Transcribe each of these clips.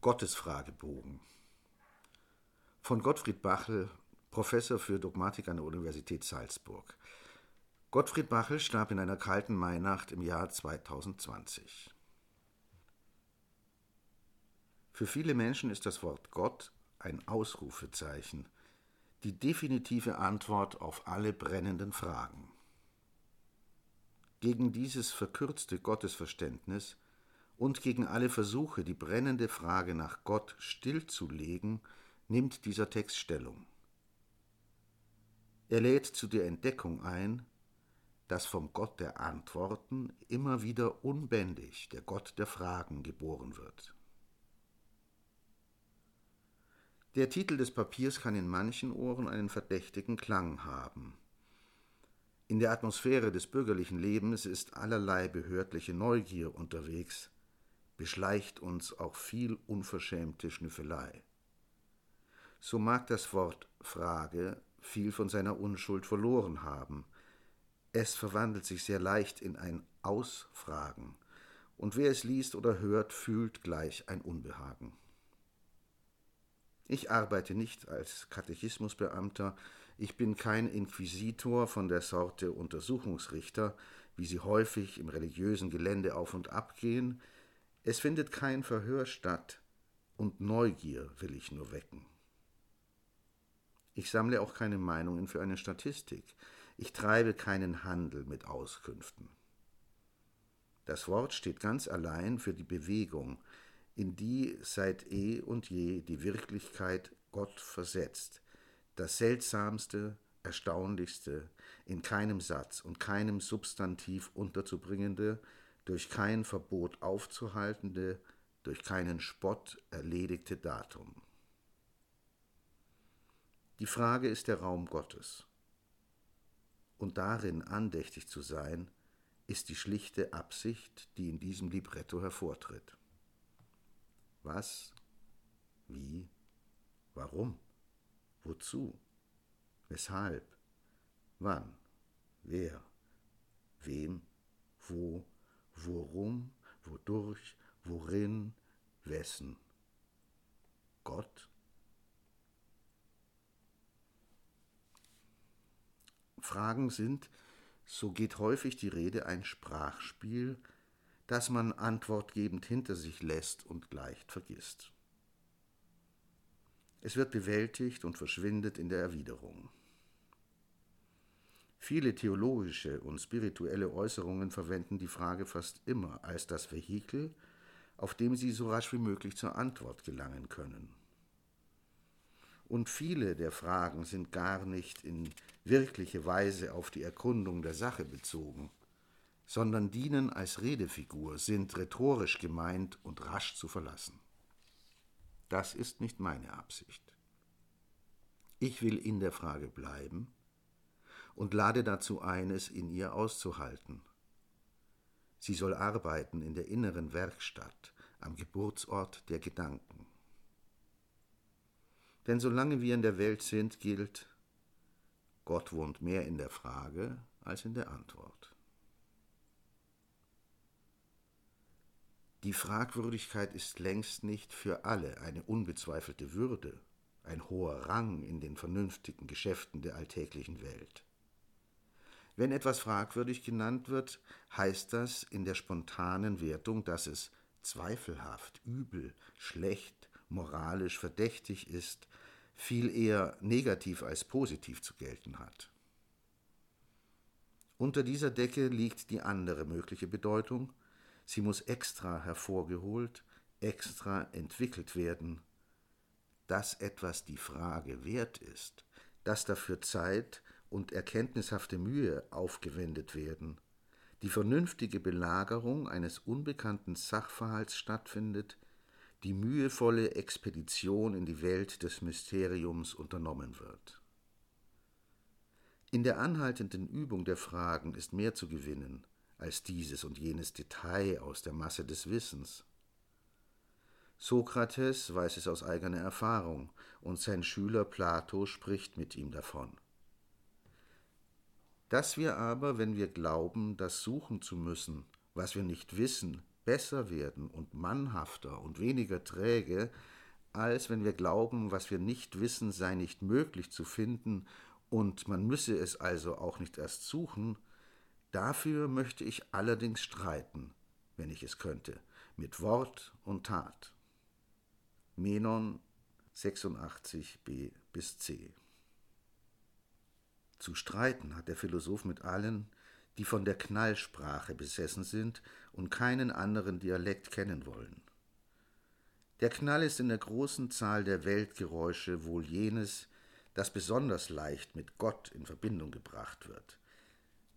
Gottesfragebogen von Gottfried Bachel, Professor für Dogmatik an der Universität Salzburg. Gottfried Bachel starb in einer kalten Mainacht im Jahr 2020. Für viele Menschen ist das Wort Gott ein Ausrufezeichen, die definitive Antwort auf alle brennenden Fragen. Gegen dieses verkürzte Gottesverständnis und gegen alle Versuche, die brennende Frage nach Gott stillzulegen, nimmt dieser Text Stellung. Er lädt zu der Entdeckung ein, dass vom Gott der Antworten immer wieder unbändig der Gott der Fragen geboren wird. Der Titel des Papiers kann in manchen Ohren einen verdächtigen Klang haben. In der Atmosphäre des bürgerlichen Lebens ist allerlei behördliche Neugier unterwegs, beschleicht uns auch viel unverschämte Schnüffelei. So mag das Wort Frage viel von seiner Unschuld verloren haben. Es verwandelt sich sehr leicht in ein Ausfragen, und wer es liest oder hört, fühlt gleich ein Unbehagen. Ich arbeite nicht als Katechismusbeamter, ich bin kein Inquisitor von der Sorte Untersuchungsrichter, wie sie häufig im religiösen Gelände auf und ab gehen, es findet kein Verhör statt, und Neugier will ich nur wecken. Ich sammle auch keine Meinungen für eine Statistik. Ich treibe keinen Handel mit Auskünften. Das Wort steht ganz allein für die Bewegung, in die seit eh und je die Wirklichkeit Gott versetzt, das Seltsamste, Erstaunlichste, in keinem Satz und keinem Substantiv unterzubringende, durch kein Verbot aufzuhaltende, durch keinen Spott erledigte Datum. Die Frage ist der Raum Gottes. Und darin andächtig zu sein, ist die schlichte Absicht, die in diesem Libretto hervortritt. Was? Wie? Warum? Wozu? Weshalb? Wann? Wer? Wem? Wo? Worum, wodurch, worin, wessen. Gott? Fragen sind, so geht häufig die Rede, ein Sprachspiel, das man antwortgebend hinter sich lässt und leicht vergisst. Es wird bewältigt und verschwindet in der Erwiderung. Viele theologische und spirituelle Äußerungen verwenden die Frage fast immer als das Vehikel, auf dem sie so rasch wie möglich zur Antwort gelangen können. Und viele der Fragen sind gar nicht in wirkliche Weise auf die Erkundung der Sache bezogen, sondern dienen als Redefigur, sind rhetorisch gemeint und rasch zu verlassen. Das ist nicht meine Absicht. Ich will in der Frage bleiben, und lade dazu ein, es in ihr auszuhalten. Sie soll arbeiten in der inneren Werkstatt, am Geburtsort der Gedanken. Denn solange wir in der Welt sind, gilt, Gott wohnt mehr in der Frage als in der Antwort. Die Fragwürdigkeit ist längst nicht für alle eine unbezweifelte Würde, ein hoher Rang in den vernünftigen Geschäften der alltäglichen Welt. Wenn etwas fragwürdig genannt wird, heißt das in der spontanen Wertung, dass es zweifelhaft, übel, schlecht, moralisch verdächtig ist, viel eher negativ als positiv zu gelten hat. Unter dieser Decke liegt die andere mögliche Bedeutung, sie muss extra hervorgeholt, extra entwickelt werden, dass etwas die Frage wert ist, dass dafür Zeit, und erkenntnishafte Mühe aufgewendet werden, die vernünftige Belagerung eines unbekannten Sachverhalts stattfindet, die mühevolle Expedition in die Welt des Mysteriums unternommen wird. In der anhaltenden Übung der Fragen ist mehr zu gewinnen als dieses und jenes Detail aus der Masse des Wissens. Sokrates weiß es aus eigener Erfahrung, und sein Schüler Plato spricht mit ihm davon dass wir aber, wenn wir glauben, das suchen zu müssen, was wir nicht wissen, besser werden und mannhafter und weniger träge, als wenn wir glauben, was wir nicht wissen, sei nicht möglich zu finden, und man müsse es also auch nicht erst suchen, dafür möchte ich allerdings streiten, wenn ich es könnte, mit Wort und Tat. Menon 86b bis c. Zu streiten hat der Philosoph mit allen, die von der Knallsprache besessen sind und keinen anderen Dialekt kennen wollen. Der Knall ist in der großen Zahl der Weltgeräusche wohl jenes, das besonders leicht mit Gott in Verbindung gebracht wird.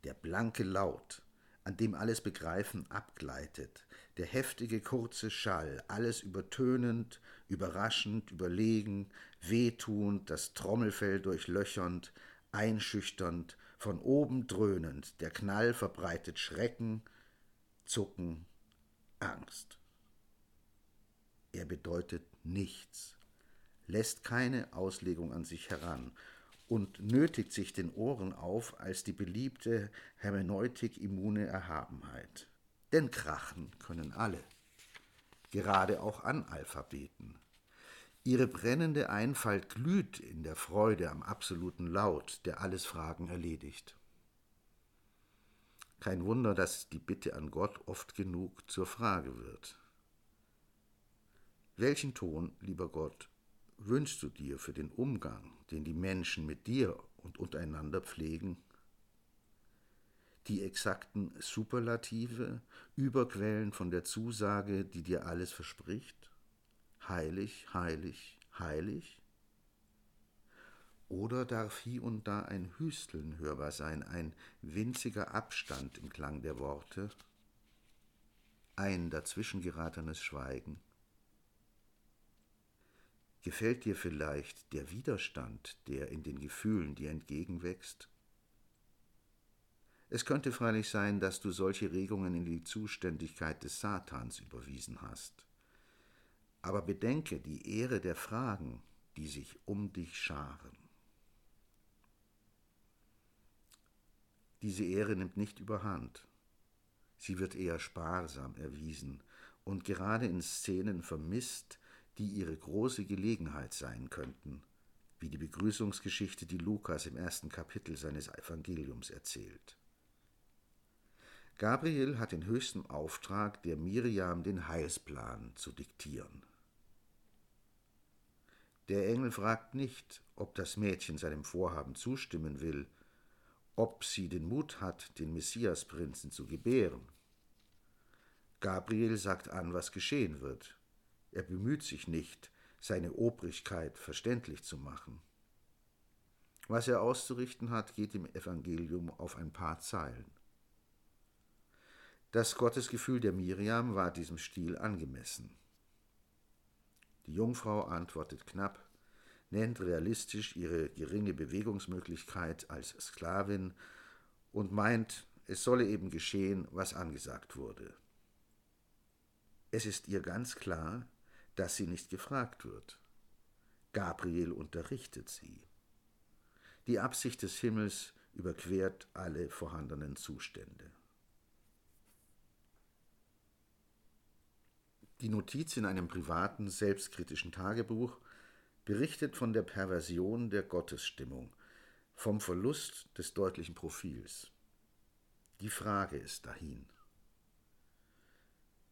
Der blanke Laut, an dem alles Begreifen abgleitet, der heftige kurze Schall, alles übertönend, überraschend, überlegen, wehtuend, das Trommelfell durchlöchernd, einschüchternd, von oben dröhnend, der Knall verbreitet Schrecken, Zucken, Angst. Er bedeutet nichts, lässt keine Auslegung an sich heran und nötigt sich den Ohren auf als die beliebte Hermeneutik-immune Erhabenheit. Denn krachen können alle, gerade auch Analphabeten. Ihre brennende Einfalt glüht in der Freude am absoluten Laut, der alles Fragen erledigt. Kein Wunder, dass die Bitte an Gott oft genug zur Frage wird. Welchen Ton, lieber Gott, wünschst du dir für den Umgang, den die Menschen mit dir und untereinander pflegen? Die exakten Superlative, Überquellen von der Zusage, die dir alles verspricht? Heilig, heilig, heilig? Oder darf hier und da ein Hüsteln hörbar sein, ein winziger Abstand im Klang der Worte, ein dazwischengeratenes Schweigen? Gefällt dir vielleicht der Widerstand, der in den Gefühlen dir entgegenwächst? Es könnte freilich sein, dass du solche Regungen in die Zuständigkeit des Satans überwiesen hast. Aber bedenke die Ehre der Fragen, die sich um dich scharen. Diese Ehre nimmt nicht überhand. Sie wird eher sparsam erwiesen und gerade in Szenen vermisst, die ihre große Gelegenheit sein könnten, wie die Begrüßungsgeschichte, die Lukas im ersten Kapitel seines Evangeliums erzählt. Gabriel hat den höchsten Auftrag, der Miriam den Heilsplan zu diktieren. Der Engel fragt nicht, ob das Mädchen seinem Vorhaben zustimmen will, ob sie den Mut hat, den Messiasprinzen zu gebären. Gabriel sagt an, was geschehen wird. Er bemüht sich nicht, seine Obrigkeit verständlich zu machen. Was er auszurichten hat, geht im Evangelium auf ein paar Zeilen. Das Gottesgefühl der Miriam war diesem Stil angemessen. Die Jungfrau antwortet knapp, nennt realistisch ihre geringe Bewegungsmöglichkeit als Sklavin und meint, es solle eben geschehen, was angesagt wurde. Es ist ihr ganz klar, dass sie nicht gefragt wird. Gabriel unterrichtet sie. Die Absicht des Himmels überquert alle vorhandenen Zustände. Die Notiz in einem privaten, selbstkritischen Tagebuch berichtet von der Perversion der Gottesstimmung, vom Verlust des deutlichen Profils. Die Frage ist dahin.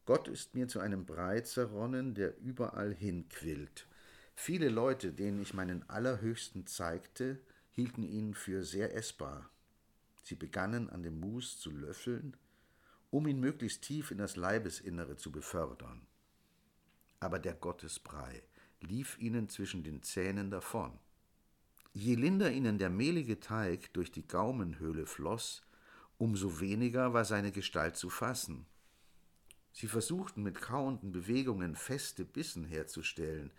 Gott ist mir zu einem Brei zerronnen, der überall hinquillt. Viele Leute, denen ich meinen Allerhöchsten zeigte, hielten ihn für sehr essbar. Sie begannen an dem Mus zu löffeln, um ihn möglichst tief in das Leibesinnere zu befördern. Aber der Gottesbrei lief ihnen zwischen den Zähnen davon. Je linder ihnen der mehlige Teig durch die Gaumenhöhle floss, umso weniger war seine Gestalt zu fassen. Sie versuchten mit kauenden Bewegungen feste Bissen herzustellen,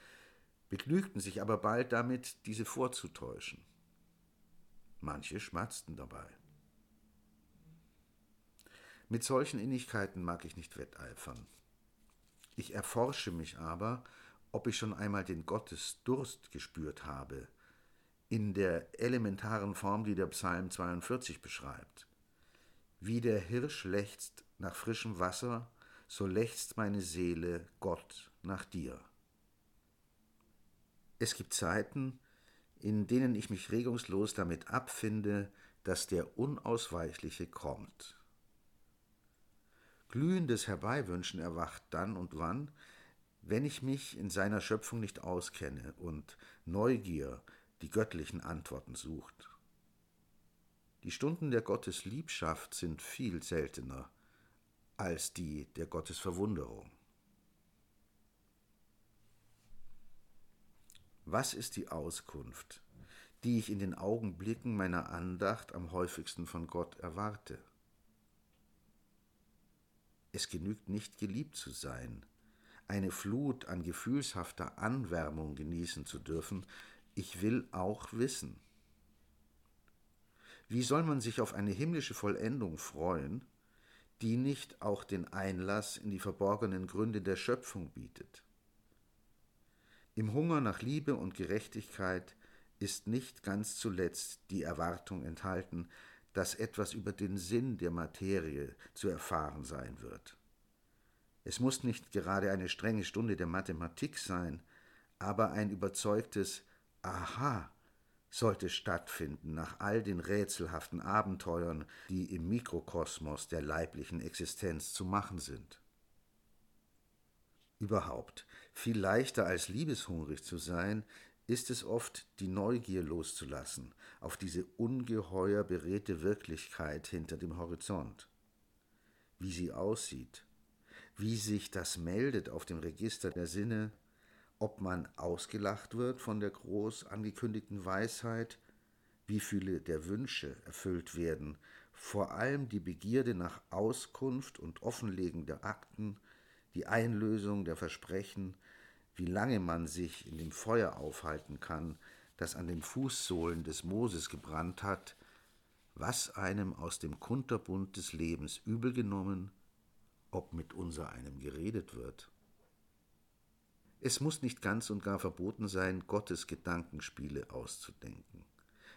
begnügten sich aber bald damit, diese vorzutäuschen. Manche schmatzten dabei. Mit solchen Innigkeiten mag ich nicht wetteifern. Ich erforsche mich aber, ob ich schon einmal den Gottesdurst gespürt habe, in der elementaren Form, die der Psalm 42 beschreibt. Wie der Hirsch lechzt nach frischem Wasser, so lechzt meine Seele Gott nach dir. Es gibt Zeiten, in denen ich mich regungslos damit abfinde, dass der Unausweichliche kommt. Glühendes Herbeiwünschen erwacht dann und wann, wenn ich mich in seiner Schöpfung nicht auskenne und Neugier die göttlichen Antworten sucht. Die Stunden der Gottesliebschaft sind viel seltener als die der Gottesverwunderung. Was ist die Auskunft, die ich in den Augenblicken meiner Andacht am häufigsten von Gott erwarte? Es genügt nicht geliebt zu sein, eine Flut an gefühlshafter Anwärmung genießen zu dürfen, ich will auch wissen. Wie soll man sich auf eine himmlische Vollendung freuen, die nicht auch den Einlass in die verborgenen Gründe der Schöpfung bietet? Im Hunger nach Liebe und Gerechtigkeit ist nicht ganz zuletzt die Erwartung enthalten, dass etwas über den Sinn der Materie zu erfahren sein wird. Es muss nicht gerade eine strenge Stunde der Mathematik sein, aber ein überzeugtes Aha sollte stattfinden nach all den rätselhaften Abenteuern, die im Mikrokosmos der leiblichen Existenz zu machen sind. Überhaupt, viel leichter als liebeshungrig zu sein, ist es oft, die Neugier loszulassen auf diese ungeheuer beredte Wirklichkeit hinter dem Horizont. Wie sie aussieht, wie sich das meldet auf dem Register der Sinne, ob man ausgelacht wird von der groß angekündigten Weisheit, wie viele der Wünsche erfüllt werden, vor allem die Begierde nach Auskunft und Offenlegen der Akten, die Einlösung der Versprechen, wie lange man sich in dem Feuer aufhalten kann, das an den Fußsohlen des Moses gebrannt hat, was einem aus dem Kunterbund des Lebens übel genommen, ob mit unser einem geredet wird. Es muss nicht ganz und gar verboten sein, Gottes Gedankenspiele auszudenken,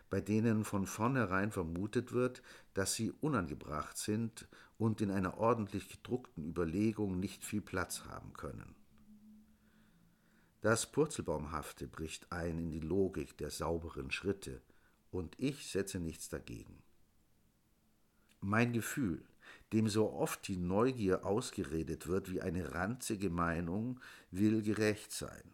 bei denen von vornherein vermutet wird, dass sie unangebracht sind und in einer ordentlich gedruckten Überlegung nicht viel Platz haben können. Das Purzelbaumhafte bricht ein in die Logik der sauberen Schritte, und ich setze nichts dagegen. Mein Gefühl, dem so oft die Neugier ausgeredet wird wie eine ranzige Meinung, will gerecht sein.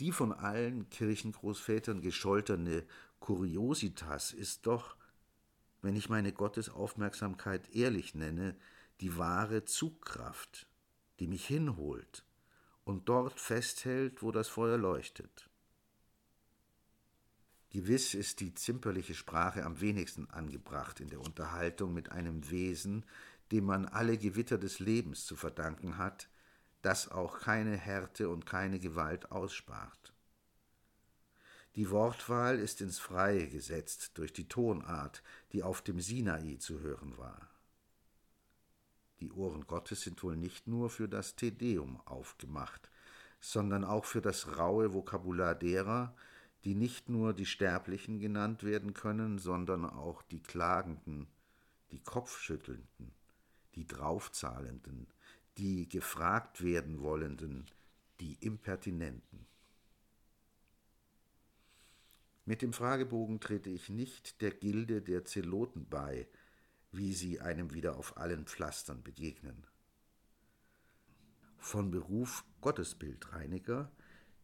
Die von allen Kirchengroßvätern gescholterne Kuriositas ist doch, wenn ich meine Gottesaufmerksamkeit ehrlich nenne, die wahre Zugkraft, die mich hinholt und dort festhält, wo das Feuer leuchtet. Gewiss ist die zimperliche Sprache am wenigsten angebracht in der Unterhaltung mit einem Wesen, dem man alle Gewitter des Lebens zu verdanken hat, das auch keine Härte und keine Gewalt ausspart. Die Wortwahl ist ins Freie gesetzt durch die Tonart, die auf dem Sinai zu hören war. Die Ohren Gottes sind wohl nicht nur für das Tedeum aufgemacht, sondern auch für das raue Vokabular derer, die nicht nur die Sterblichen genannt werden können, sondern auch die Klagenden, die Kopfschüttelnden, die Draufzahlenden, die gefragt werden wollenden, die Impertinenten. Mit dem Fragebogen trete ich nicht der Gilde der Zeloten bei, wie sie einem wieder auf allen Pflastern begegnen. Von Beruf Gottesbildreiniger,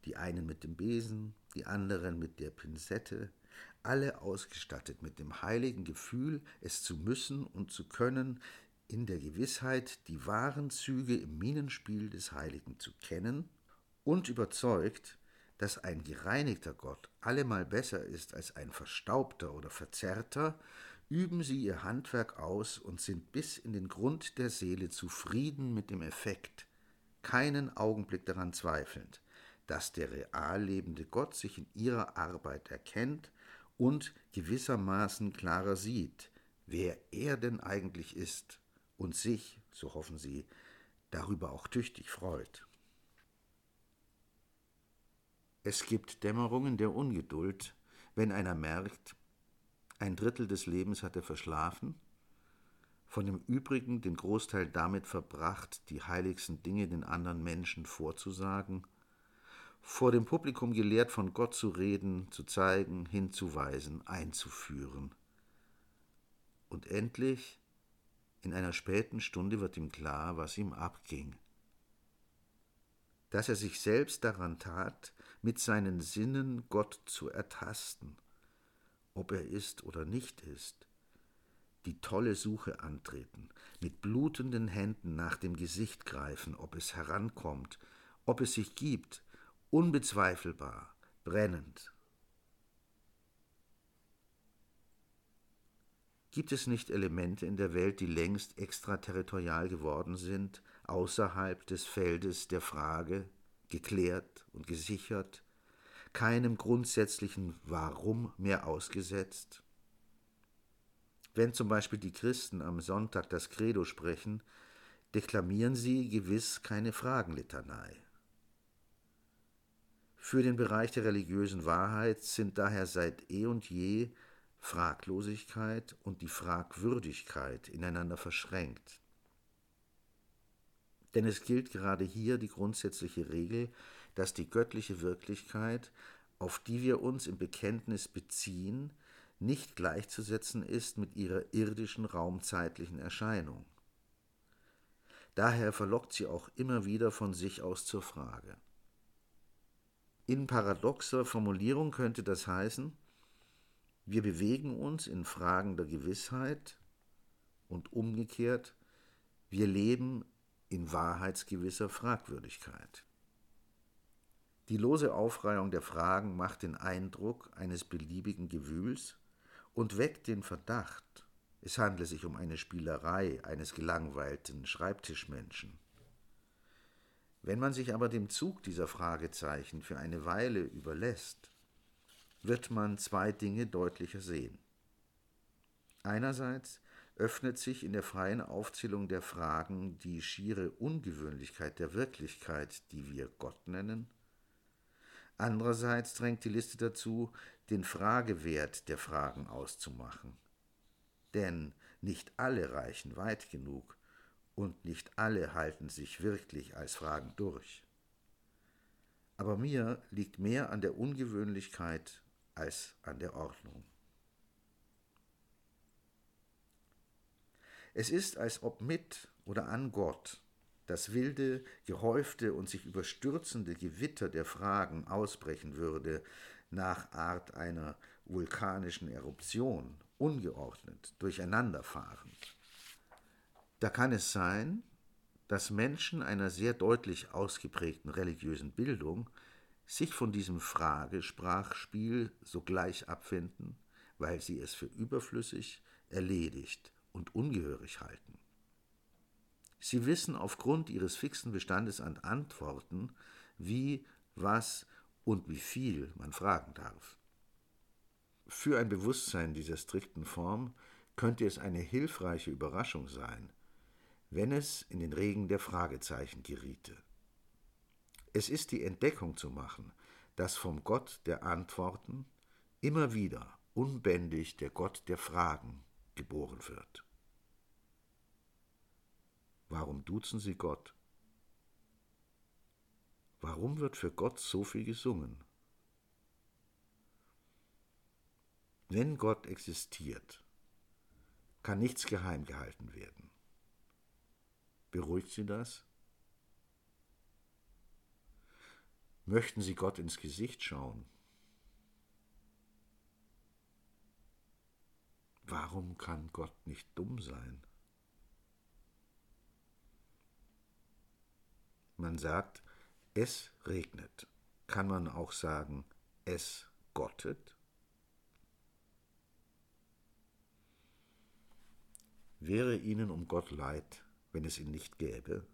die einen mit dem Besen, die anderen mit der Pinzette, alle ausgestattet mit dem heiligen Gefühl, es zu müssen und zu können, in der Gewissheit, die wahren Züge im Minenspiel des Heiligen zu kennen und überzeugt, dass ein gereinigter Gott allemal besser ist als ein verstaubter oder verzerrter, üben sie ihr Handwerk aus und sind bis in den Grund der Seele zufrieden mit dem Effekt, keinen Augenblick daran zweifelnd, dass der real lebende Gott sich in ihrer Arbeit erkennt und gewissermaßen klarer sieht, wer er denn eigentlich ist und sich, so hoffen sie, darüber auch tüchtig freut. Es gibt Dämmerungen der von dem übrigen den Großteil damit verbracht, die heiligsten Dinge den anderen Menschen vorzusagen, vor dem Publikum gelehrt von Gott zu reden, zu zeigen, hinzuweisen, einzuführen. Und endlich, in einer späten Stunde wird ihm klar, was ihm abging. Dass er sich selbst daran tat, mit seinen Sinnen Gott zu ertasten, ob er ist oder nicht ist, die tolle Suche antreten, mit blutenden Händen nach dem Gesicht greifen, ob es herankommt, ob es sich gibt, unbezweifelbar, brennend. Gibt es nicht Elemente in der Welt, die längst extraterritorial geworden sind, außerhalb des Feldes der Frage, geklärt und gesichert, keinem grundsätzlichen Warum mehr ausgesetzt? Wenn zum Beispiel die Christen am Sonntag das Credo sprechen, deklamieren sie gewiss keine Fragenlitanei. Für den Bereich der religiösen Wahrheit sind daher seit eh und je Fraglosigkeit und die Fragwürdigkeit ineinander verschränkt. Denn es gilt gerade hier die grundsätzliche Regel, dass die göttliche Wirklichkeit, auf die wir uns im Bekenntnis beziehen, nicht gleichzusetzen ist mit ihrer irdischen raumzeitlichen Erscheinung. Daher verlockt sie auch immer wieder von sich aus zur Frage. In paradoxer Formulierung könnte das heißen, wir bewegen uns in Fragen der Gewissheit und umgekehrt, wir leben in wahrheitsgewisser Fragwürdigkeit. Die lose Aufreihung der Fragen macht den Eindruck eines beliebigen Gewühls und weckt den Verdacht, es handle sich um eine Spielerei eines gelangweilten Schreibtischmenschen. Wenn man sich aber dem Zug dieser Fragezeichen für eine Weile überlässt, wird man zwei Dinge deutlicher sehen. Einerseits öffnet sich in der freien Aufzählung der Fragen die schiere Ungewöhnlichkeit der Wirklichkeit, die wir Gott nennen, Andererseits drängt die Liste dazu, den Fragewert der Fragen auszumachen. Denn nicht alle reichen weit genug und nicht alle halten sich wirklich als Fragen durch. Aber mir liegt mehr an der Ungewöhnlichkeit als an der Ordnung. Es ist, als ob mit oder an Gott das wilde, gehäufte und sich überstürzende Gewitter der Fragen ausbrechen würde, nach Art einer vulkanischen Eruption, ungeordnet, durcheinanderfahrend. Da kann es sein, dass Menschen einer sehr deutlich ausgeprägten religiösen Bildung sich von diesem Fragesprachspiel sogleich abfinden, weil sie es für überflüssig, erledigt und ungehörig halten. Sie wissen aufgrund ihres fixen Bestandes an Antworten, wie, was und wie viel man fragen darf. Für ein Bewusstsein dieser strikten Form könnte es eine hilfreiche Überraschung sein, wenn es in den Regen der Fragezeichen geriete. Es ist die Entdeckung zu machen, dass vom Gott der Antworten immer wieder unbändig der Gott der Fragen geboren wird. Warum duzen sie Gott? Warum wird für Gott so viel gesungen? Wenn Gott existiert, kann nichts geheim gehalten werden. Beruhigt Sie das? Möchten Sie Gott ins Gesicht schauen? Warum kann Gott nicht dumm sein? Man sagt, es regnet. Kann man auch sagen, es gottet? Wäre ihnen um Gott leid, wenn es ihn nicht gäbe?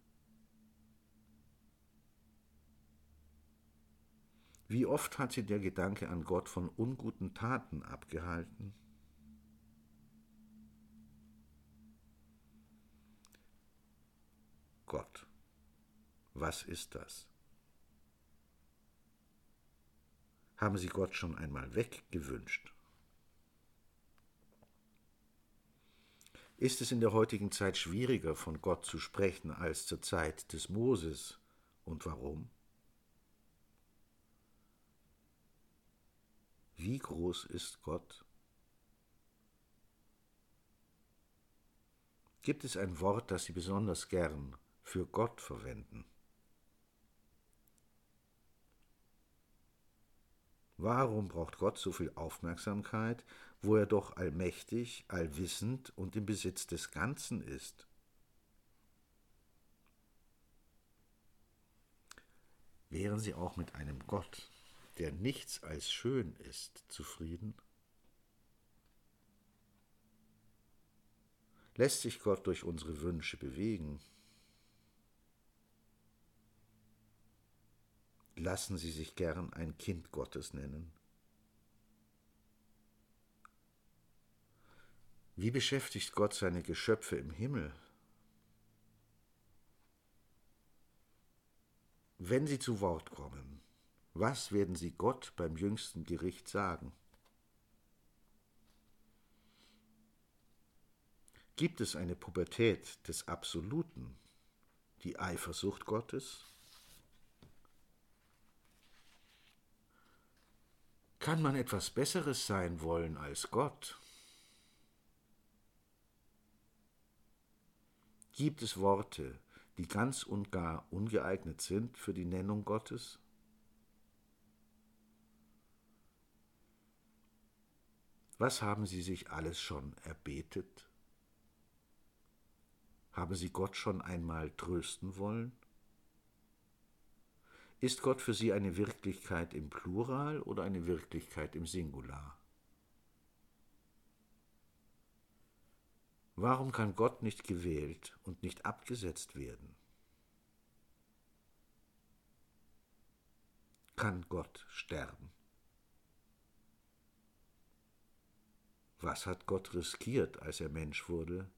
Wie oft hat sie der Gedanke an Gott von unguten Taten abgehalten? Gott. Was ist das? Haben Sie Gott schon einmal weggewünscht? Ist es in der heutigen Zeit schwieriger, von Gott zu sprechen als zur Zeit des Moses? Und warum? Wie groß ist Gott? Gibt es ein Wort, das Sie besonders gern für Gott verwenden? Warum braucht Gott so viel Aufmerksamkeit, wo er doch allmächtig, allwissend und im Besitz des Ganzen ist? Wären Sie auch mit einem Gott, der nichts als schön ist, zufrieden? Lässt sich Gott durch unsere Wünsche bewegen? Lassen Sie sich gern ein Kind Gottes nennen. Wie beschäftigt Gott seine Geschöpfe im Himmel? Wenn sie zu Wort kommen, was werden sie Gott beim jüngsten Gericht sagen? Gibt es eine Pubertät des Absoluten, die Eifersucht Gottes? Kann man etwas Besseres sein wollen als Gott? Gibt es Worte, die ganz und gar ungeeignet sind für die Nennung Gottes? Was haben Sie sich alles schon erbetet? Haben Sie Gott schon einmal trösten wollen? Ist Gott für Sie eine Wirklichkeit im Plural oder eine Wirklichkeit im Singular? Warum kann Gott nicht gewählt und nicht abgesetzt werden? Kann Gott sterben? Was hat Gott riskiert, als er Mensch wurde?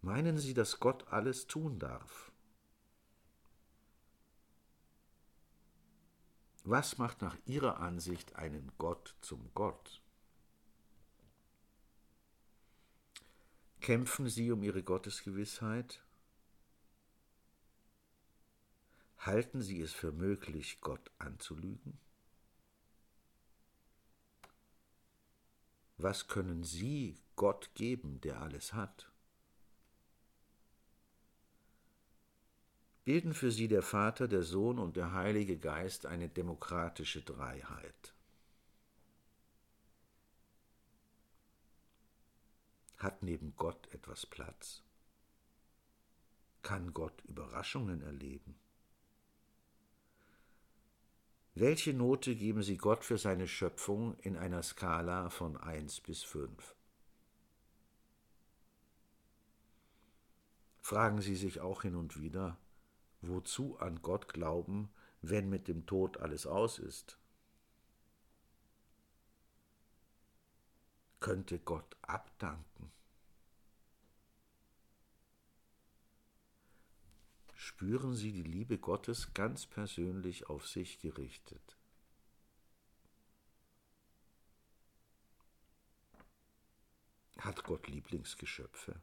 Meinen Sie, dass Gott alles tun darf? Was macht nach Ihrer Ansicht einen Gott zum Gott? Kämpfen Sie um Ihre Gottesgewissheit? Halten Sie es für möglich, Gott anzulügen? Was können Sie Gott geben, der alles hat? Bilden für sie der Vater, der Sohn und der Heilige Geist eine demokratische Dreiheit. Hat neben Gott etwas Platz? Kann Gott Überraschungen erleben? Welche Note geben Sie Gott für seine Schöpfung in einer Skala von 1 bis 5? Fragen Sie sich auch hin und wieder, wozu an Gott glauben, wenn mit dem Tod alles aus ist? Könnte Gott abdanken? Spüren Sie die Liebe Gottes ganz persönlich auf sich gerichtet. Hat Gott Lieblingsgeschöpfe?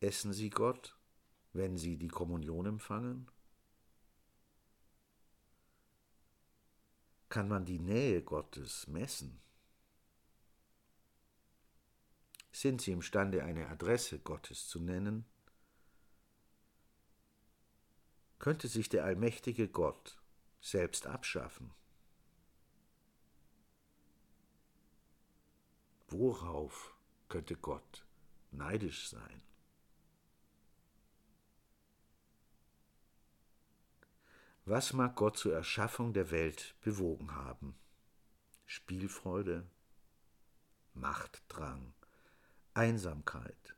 Essen Sie Gott wenn sie die Kommunion empfangen? Kann man die Nähe Gottes messen? Sind sie imstande, eine Adresse Gottes zu nennen? Könnte sich der allmächtige Gott selbst abschaffen? Worauf könnte Gott neidisch sein? Was mag Gott zur Erschaffung der Welt bewogen haben? Spielfreude, Machtdrang, Einsamkeit,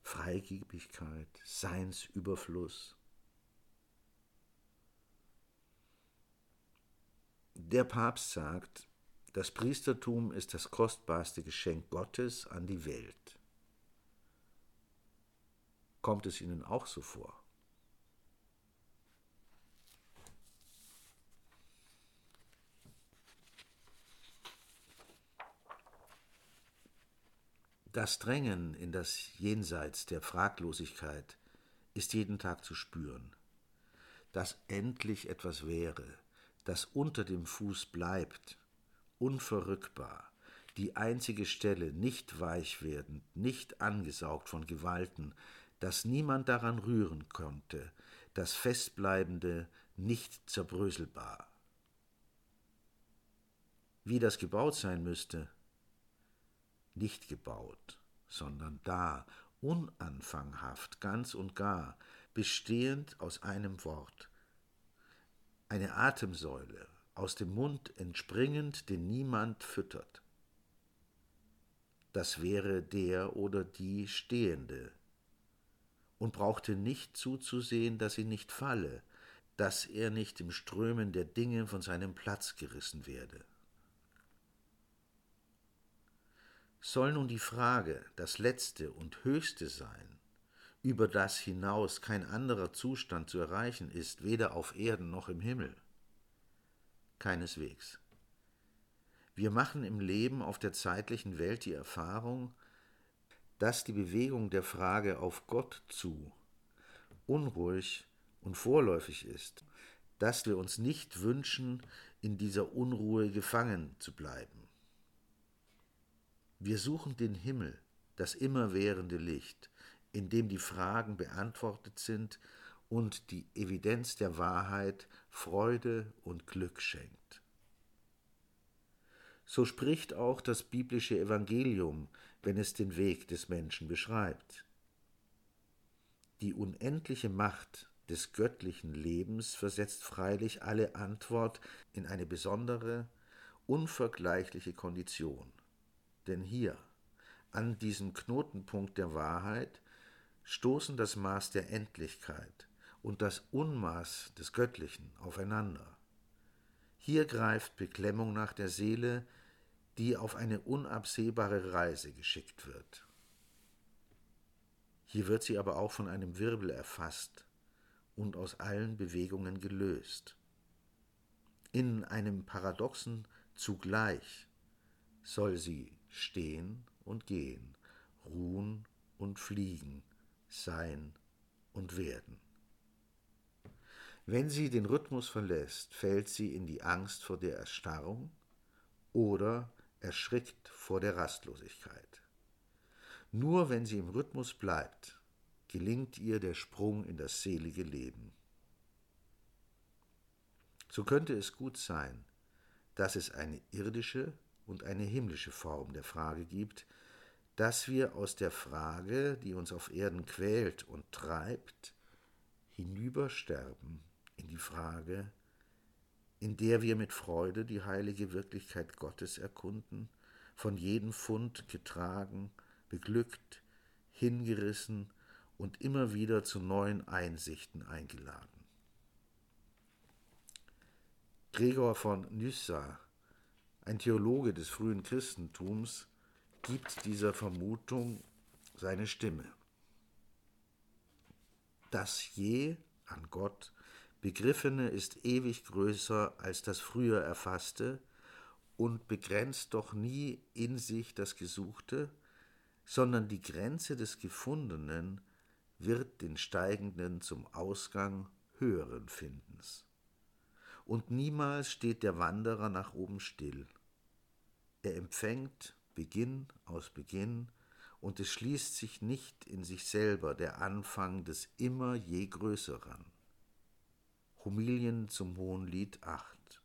Freigebigkeit, Seinsüberfluss. Der Papst sagt, das Priestertum ist das kostbarste Geschenk Gottes an die Welt. Kommt es Ihnen auch so vor? Das Drängen in das Jenseits der Fraglosigkeit ist jeden Tag zu spüren. Dass endlich etwas wäre, das unter dem Fuß bleibt, unverrückbar, die einzige Stelle nicht weich werdend, nicht angesaugt von Gewalten, dass niemand daran rühren konnte, das Festbleibende nicht zerbröselbar. Wie das gebaut sein müsste, nicht gebaut, sondern da, unanfanghaft, ganz und gar, bestehend aus einem Wort. Eine Atemsäule, aus dem Mund entspringend, den niemand füttert. Das wäre der oder die Stehende, und brauchte nicht zuzusehen, dass sie nicht falle, dass er nicht im Strömen der Dinge von seinem Platz gerissen werde. Soll nun die Frage, das Letzte und Höchste sein, über das hinaus kein anderer Zustand zu erreichen ist, weder auf Erden noch im Himmel? Keineswegs. Wir machen im Leben auf der zeitlichen Welt die Erfahrung, dass die Bewegung der Frage auf Gott zu unruhig und vorläufig ist, dass wir uns nicht wünschen, in dieser Unruhe gefangen zu bleiben. Wir suchen den Himmel, das immerwährende Licht, in dem die Fragen beantwortet sind und die Evidenz der Wahrheit Freude und Glück schenkt. So spricht auch das biblische Evangelium, wenn es den Weg des Menschen beschreibt. Die unendliche Macht des göttlichen Lebens versetzt freilich alle Antwort in eine besondere, unvergleichliche Kondition. Denn hier, an diesem Knotenpunkt der Wahrheit, stoßen das Maß der Endlichkeit und das Unmaß des Göttlichen aufeinander. Hier greift Beklemmung nach der Seele, die auf eine unabsehbare Reise geschickt wird. Hier wird sie aber auch von einem Wirbel erfasst und aus allen Bewegungen gelöst. In einem paradoxen zugleich soll sie stehen und gehen, ruhen und fliegen, sein und werden. Wenn sie den Rhythmus verlässt, fällt sie in die Angst vor der Erstarrung oder erschrickt vor der Rastlosigkeit. Nur wenn sie im Rhythmus bleibt, gelingt ihr der Sprung in das selige Leben. So könnte es gut sein, dass es eine irdische und eine himmlische Form der Frage gibt, dass wir aus der Frage, die uns auf Erden quält und treibt, hinübersterben in die Frage, in der wir mit Freude die heilige Wirklichkeit Gottes erkunden, von jedem Fund getragen, beglückt, hingerissen und immer wieder zu neuen Einsichten eingeladen. Gregor von Nyssa ein Theologe des frühen Christentums gibt dieser Vermutung seine Stimme. Das je an Gott Begriffene ist ewig größer als das früher Erfasste und begrenzt doch nie in sich das Gesuchte, sondern die Grenze des Gefundenen wird den Steigenden zum Ausgang höheren Findens. Und niemals steht der Wanderer nach oben still. Er empfängt Beginn aus Beginn, und es schließt sich nicht in sich selber der Anfang des immer je Größeren. Homilien zum Hohen Lied 8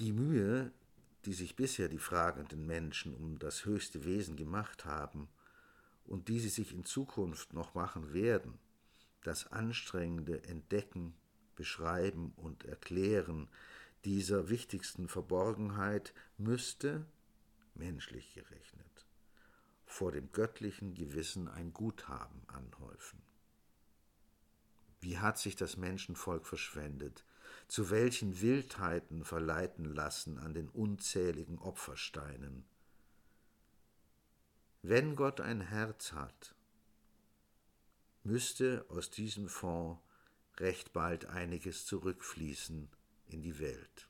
Die Mühe, die sich bisher die fragenden Menschen um das höchste Wesen gemacht haben und die sie sich in Zukunft noch machen werden, das anstrengende Entdecken, Beschreiben und Erklären dieser wichtigsten Verborgenheit müsste, menschlich gerechnet, vor dem göttlichen Gewissen ein Guthaben anhäufen. Wie hat sich das Menschenvolk verschwendet, zu welchen Wildheiten verleiten lassen an den unzähligen Opfersteinen. Wenn Gott ein Herz hat, müsste aus diesem Fonds recht bald einiges zurückfließen, in die Welt.